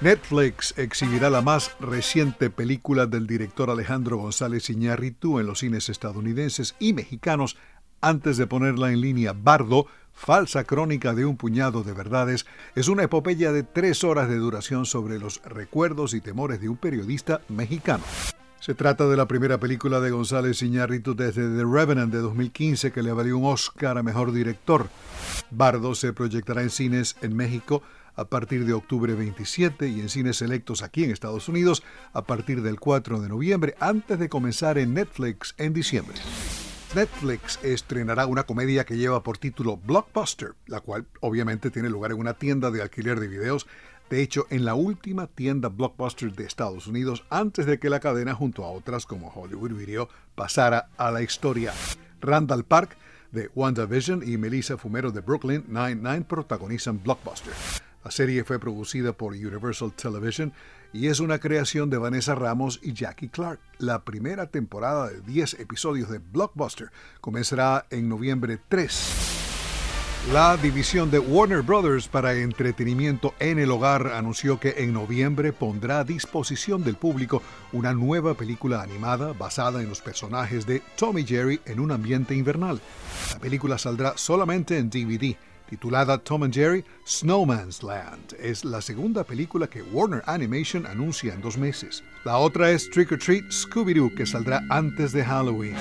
Netflix exhibirá la más reciente película del director Alejandro González Iñárritu en los cines estadounidenses y mexicanos antes de ponerla en línea. Bardo, falsa crónica de un puñado de verdades, es una epopeya de tres horas de duración sobre los recuerdos y temores de un periodista mexicano. Se trata de la primera película de González Iñárritu desde The Revenant de 2015 que le valió un Oscar a Mejor Director. Bardo se proyectará en cines en México a partir de octubre 27 y en cines selectos aquí en Estados Unidos a partir del 4 de noviembre, antes de comenzar en Netflix en diciembre. Netflix estrenará una comedia que lleva por título Blockbuster, la cual obviamente tiene lugar en una tienda de alquiler de videos, de hecho en la última tienda Blockbuster de Estados Unidos antes de que la cadena junto a otras como Hollywood Video pasara a la historia. Randall Park de WandaVision y Melissa Fumero de Brooklyn Nine-Nine protagonizan Blockbuster. La serie fue producida por Universal Television y es una creación de Vanessa Ramos y Jackie Clark. La primera temporada de 10 episodios de Blockbuster comenzará en noviembre 3. La división de Warner Brothers para entretenimiento en el hogar anunció que en noviembre pondrá a disposición del público una nueva película animada basada en los personajes de Tommy Jerry en un ambiente invernal. La película saldrá solamente en DVD titulada Tom and Jerry Snowman's Land. Es la segunda película que Warner Animation anuncia en dos meses. La otra es Trick or Treat Scooby-Doo, que saldrá antes de Halloween.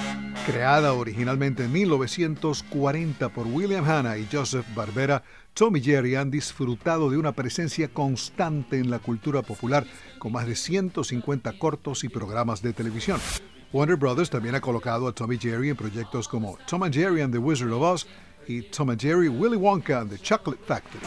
Creada originalmente en 1940 por William Hanna y Joseph Barbera, Tom y Jerry han disfrutado de una presencia constante en la cultura popular, con más de 150 cortos y programas de televisión. Warner Brothers también ha colocado a Tom y Jerry en proyectos como Tom and Jerry and the Wizard of Oz Tom and Jerry Willy Wonka and the Chocolate Factory.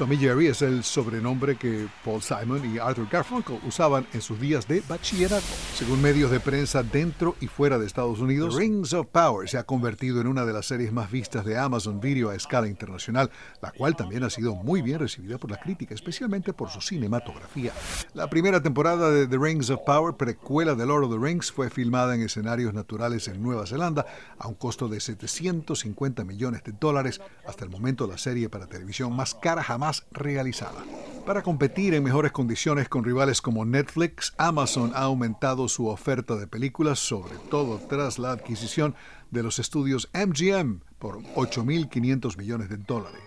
Tommy Jerry es el sobrenombre que Paul Simon y Arthur Garfunkel usaban en sus días de bachillerato. Según medios de prensa dentro y fuera de Estados Unidos, Rings of Power se ha convertido en una de las series más vistas de Amazon Video a escala internacional, la cual también ha sido muy bien recibida por la crítica, especialmente por su cinematografía. La primera temporada de The Rings of Power, precuela de Lord of the Rings, fue filmada en escenarios naturales en Nueva Zelanda a un costo de 750 millones de dólares, hasta el momento la serie para televisión más cara jamás realizada. Para competir en mejores condiciones con rivales como Netflix, Amazon ha aumentado su oferta de películas, sobre todo tras la adquisición de los estudios MGM por 8.500 millones de dólares.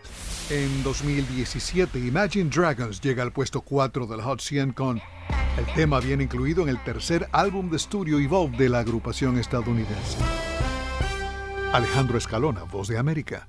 En 2017, Imagine Dragons llega al puesto 4 del Hot 100 con el tema bien incluido en el tercer álbum de estudio Evolve de la agrupación estadounidense. Alejandro Escalona, Voz de América.